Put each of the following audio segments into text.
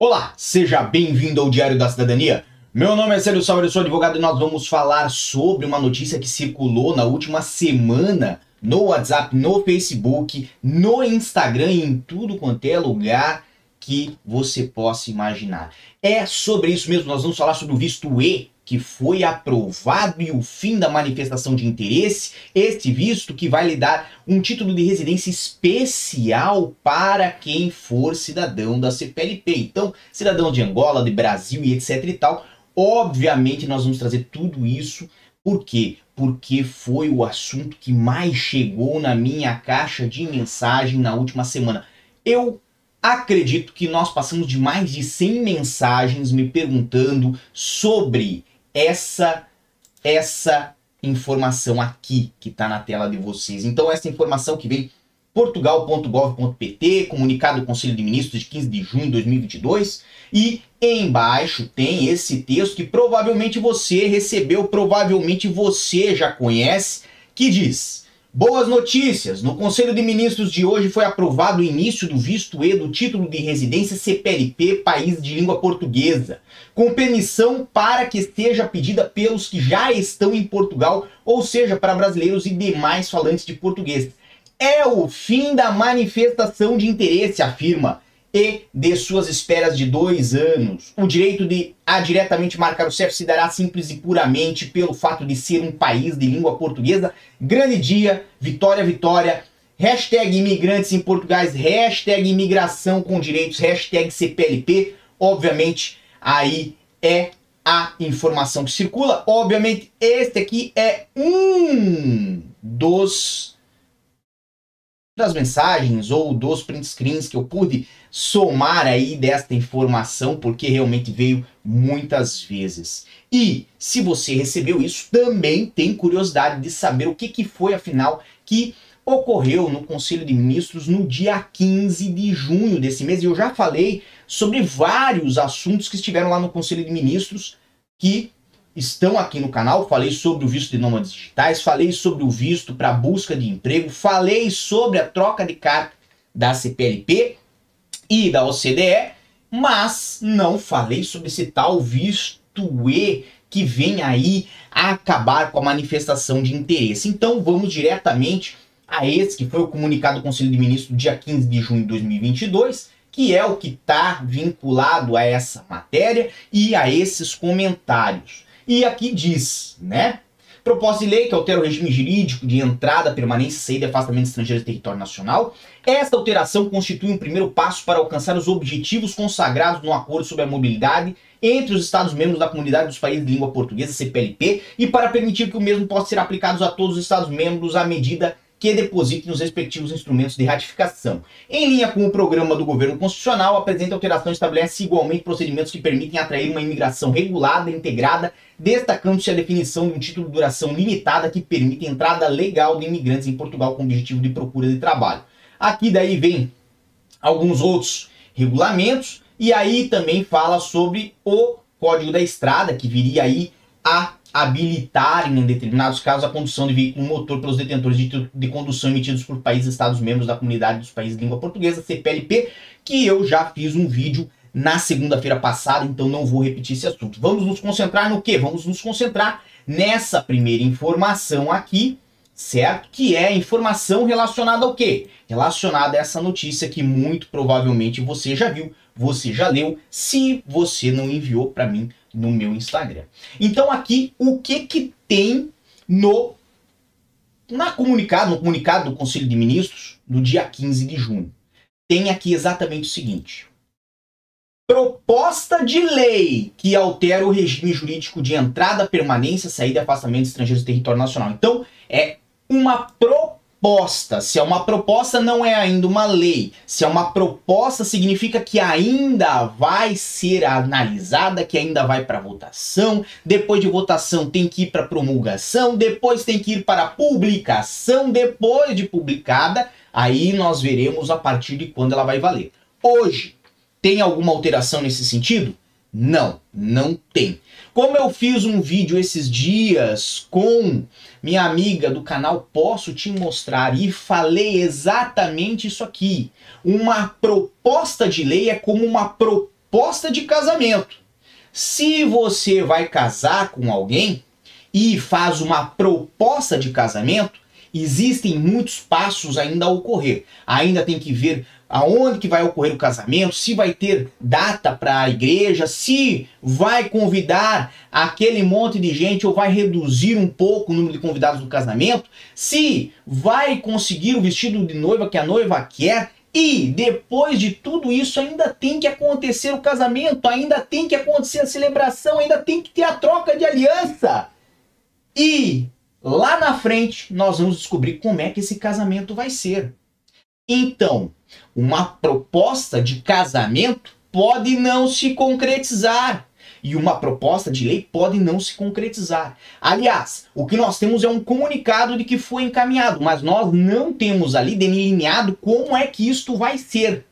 Olá, seja bem-vindo ao Diário da Cidadania. Meu nome é Célio Sauer, eu sou advogado e nós vamos falar sobre uma notícia que circulou na última semana no WhatsApp, no Facebook, no Instagram e em tudo quanto é lugar que você possa imaginar. É sobre isso mesmo, nós vamos falar sobre o visto E que foi aprovado e o fim da manifestação de interesse, este visto que vai lhe dar um título de residência especial para quem for cidadão da CPLP. Então, cidadão de Angola, de Brasil e etc e tal. Obviamente, nós vamos trazer tudo isso. Por quê? Porque foi o assunto que mais chegou na minha caixa de mensagem na última semana. Eu acredito que nós passamos de mais de 100 mensagens me perguntando sobre essa essa informação aqui que está na tela de vocês. Então essa informação que vem portugal.gov.pt, comunicado do Conselho de Ministros de 15 de junho de 2022, e embaixo tem esse texto que provavelmente você recebeu, provavelmente você já conhece, que diz: Boas notícias! No Conselho de Ministros de hoje foi aprovado o início do visto E do título de residência CPLP país de língua portuguesa, com permissão para que esteja pedida pelos que já estão em Portugal, ou seja, para brasileiros e demais falantes de português. É o fim da manifestação de interesse, afirma e de suas esperas de dois anos. O direito de a diretamente marcar o CEF se dará simples e puramente pelo fato de ser um país de língua portuguesa. Grande dia, vitória, vitória. Hashtag imigrantes em português, hashtag imigração com direitos, hashtag CPLP. Obviamente, aí é a informação que circula. Obviamente, este aqui é um dos das mensagens ou dos print screens que eu pude somar aí desta informação, porque realmente veio muitas vezes. E se você recebeu isso, também tem curiosidade de saber o que, que foi afinal que ocorreu no Conselho de Ministros no dia 15 de junho desse mês. E eu já falei sobre vários assuntos que estiveram lá no Conselho de Ministros que estão aqui no canal. Falei sobre o visto de nômades digitais, falei sobre o visto para busca de emprego, falei sobre a troca de carta da CPLP e da OCDE, mas não falei sobre esse tal visto E que vem aí a acabar com a manifestação de interesse. Então vamos diretamente a esse que foi o comunicado do Conselho de Ministros dia 15 de junho de 2022, que é o que está vinculado a essa matéria e a esses comentários. E aqui diz, né? Proposta de lei que altera o regime jurídico de entrada, permanência, saída e afastamento de estrangeiros do território nacional. Esta alteração constitui um primeiro passo para alcançar os objetivos consagrados no Acordo sobre a Mobilidade entre os Estados-membros da Comunidade dos Países de Língua Portuguesa, CPLP, e para permitir que o mesmo possa ser aplicado a todos os Estados-membros à medida que depositem nos respectivos instrumentos de ratificação. Em linha com o programa do governo constitucional, a presente alteração estabelece igualmente procedimentos que permitem atrair uma imigração regulada integrada, destacando-se a definição de um título de duração limitada que permite a entrada legal de imigrantes em Portugal com objetivo de procura de trabalho. Aqui daí vem alguns outros regulamentos e aí também fala sobre o Código da Estrada, que viria aí a habilitar, em determinados casos, a condução de veículo motor pelos detentores de, de condução emitidos por países Estados-membros da Comunidade dos Países de Língua Portuguesa, CPLP, que eu já fiz um vídeo na segunda-feira passada, então não vou repetir esse assunto. Vamos nos concentrar no quê? Vamos nos concentrar nessa primeira informação aqui, certo? Que é informação relacionada ao quê? Relacionada a essa notícia que muito provavelmente você já viu, você já leu, se você não enviou para mim no meu Instagram. Então aqui o que que tem no na comunicado, no comunicado do Conselho de Ministros do dia 15 de junho. Tem aqui exatamente o seguinte: proposta de lei que altera o regime jurídico de entrada, permanência, saída e afastamento de estrangeiros do território nacional. Então, é uma proposta. Se é uma proposta, não é ainda uma lei. Se é uma proposta, significa que ainda vai ser analisada, que ainda vai para votação. Depois de votação, tem que ir para promulgação. Depois tem que ir para publicação. Depois de publicada, aí nós veremos a partir de quando ela vai valer. Hoje, tem alguma alteração nesse sentido? Não, não tem. Como eu fiz um vídeo esses dias com minha amiga do canal Posso Te Mostrar e falei exatamente isso aqui. Uma proposta de lei é como uma proposta de casamento. Se você vai casar com alguém e faz uma proposta de casamento, existem muitos passos ainda a ocorrer. Ainda tem que ver aonde que vai ocorrer o casamento, se vai ter data para a igreja, se vai convidar aquele monte de gente ou vai reduzir um pouco o número de convidados do casamento, se vai conseguir o vestido de noiva que a noiva quer. E depois de tudo isso, ainda tem que acontecer o casamento, ainda tem que acontecer a celebração, ainda tem que ter a troca de aliança. E lá na frente nós vamos descobrir como é que esse casamento vai ser. Então, uma proposta de casamento pode não se concretizar. E uma proposta de lei pode não se concretizar. Aliás, o que nós temos é um comunicado de que foi encaminhado, mas nós não temos ali delineado como é que isto vai ser.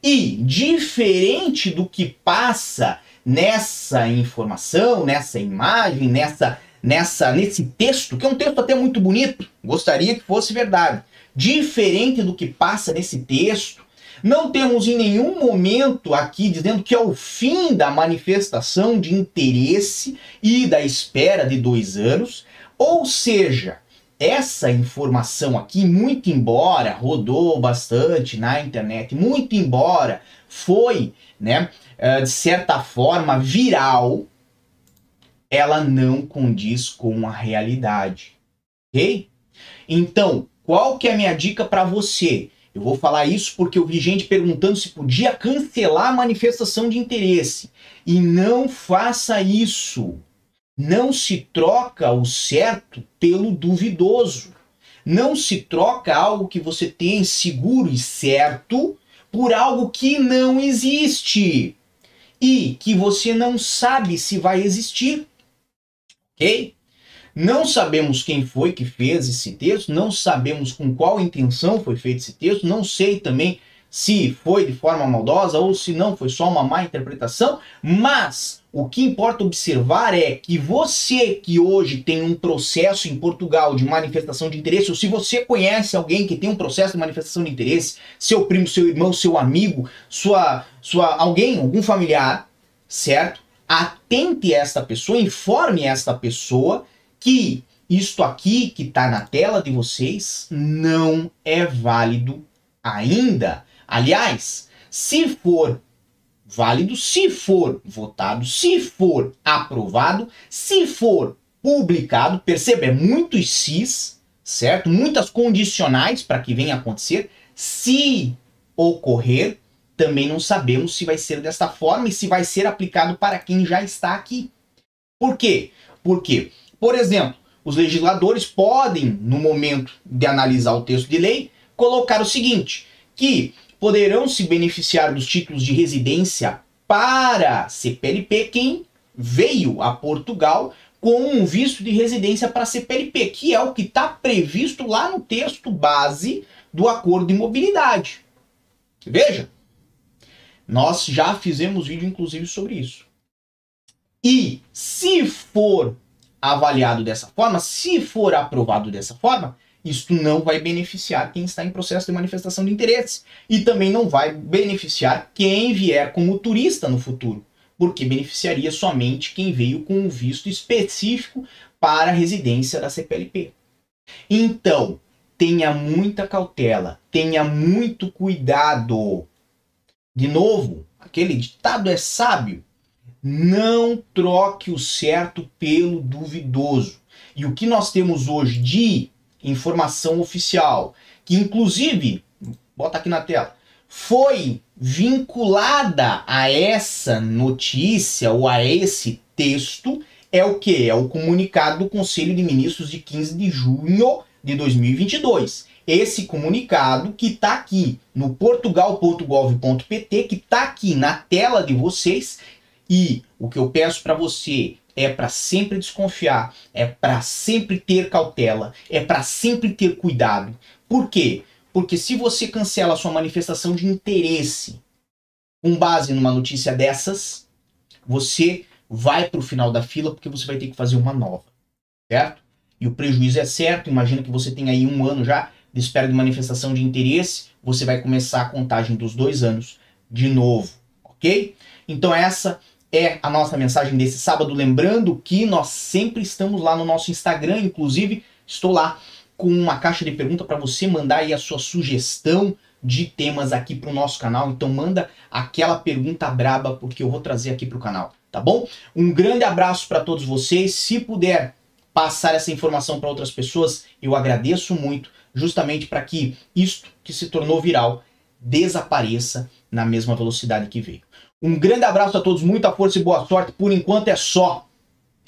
E, diferente do que passa nessa informação, nessa imagem, nessa, nessa, nesse texto, que é um texto até muito bonito, gostaria que fosse verdade. Diferente do que passa nesse texto, não temos em nenhum momento aqui dizendo que é o fim da manifestação de interesse e da espera de dois anos, ou seja, essa informação aqui, muito embora rodou bastante na internet, muito embora foi, né, eh, de certa forma viral, ela não condiz com a realidade, ok? Então, qual que é a minha dica para você? Eu vou falar isso porque eu vi gente perguntando se podia cancelar a manifestação de interesse. E não faça isso. Não se troca o certo pelo duvidoso. Não se troca algo que você tem seguro e certo por algo que não existe e que você não sabe se vai existir. Ok? Não sabemos quem foi que fez esse texto, não sabemos com qual intenção foi feito esse texto, não sei também se foi de forma maldosa ou se não foi só uma má interpretação, mas o que importa observar é que você que hoje tem um processo em Portugal de manifestação de interesse, ou se você conhece alguém que tem um processo de manifestação de interesse, seu primo, seu irmão, seu amigo, sua, sua alguém, algum familiar, certo? Atente esta pessoa, informe esta pessoa que isto aqui que está na tela de vocês não é válido ainda. Aliás, se for válido, se for votado, se for aprovado, se for publicado, perceba, é muitos cis, certo? Muitas condicionais para que venha acontecer. Se ocorrer, também não sabemos se vai ser desta forma e se vai ser aplicado para quem já está aqui. Por quê? Porque por exemplo, os legisladores podem, no momento de analisar o texto de lei, colocar o seguinte: que poderão se beneficiar dos títulos de residência para CPLP quem veio a Portugal com um visto de residência para CPLP, que é o que está previsto lá no texto base do acordo de mobilidade. Veja, nós já fizemos vídeo inclusive sobre isso. E se for avaliado dessa forma, se for aprovado dessa forma, isto não vai beneficiar quem está em processo de manifestação de interesse e também não vai beneficiar quem vier como turista no futuro, porque beneficiaria somente quem veio com um visto específico para a residência da CPLP. Então, tenha muita cautela, tenha muito cuidado. De novo, aquele ditado é sábio, não troque o certo pelo duvidoso. E o que nós temos hoje de informação oficial, que inclusive, bota aqui na tela, foi vinculada a essa notícia ou a esse texto, é o que? É o comunicado do Conselho de Ministros de 15 de junho de 2022. Esse comunicado que está aqui no portugal.gov.pt, que está aqui na tela de vocês, e o que eu peço para você é para sempre desconfiar, é para sempre ter cautela, é para sempre ter cuidado. Por quê? Porque se você cancela a sua manifestação de interesse com base numa notícia dessas, você vai para o final da fila porque você vai ter que fazer uma nova, certo? E o prejuízo é certo. Imagina que você tem aí um ano já de espera de manifestação de interesse, você vai começar a contagem dos dois anos de novo ok? Então essa é a nossa mensagem desse sábado. Lembrando que nós sempre estamos lá no nosso Instagram, inclusive estou lá com uma caixa de pergunta para você mandar aí a sua sugestão de temas aqui para o nosso canal. Então manda aquela pergunta braba porque eu vou trazer aqui para o canal, tá bom? Um grande abraço para todos vocês. Se puder passar essa informação para outras pessoas, eu agradeço muito, justamente para que isto que se tornou viral desapareça na mesma velocidade que veio. Um grande abraço a todos, muita força e boa sorte. Por enquanto é só.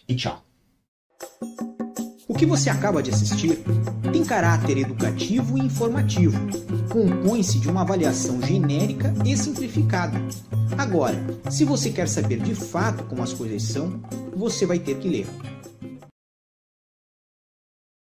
E tchau. O que você acaba de assistir tem caráter educativo e informativo. Compõe-se de uma avaliação genérica e simplificada. Agora, se você quer saber de fato como as coisas são, você vai ter que ler.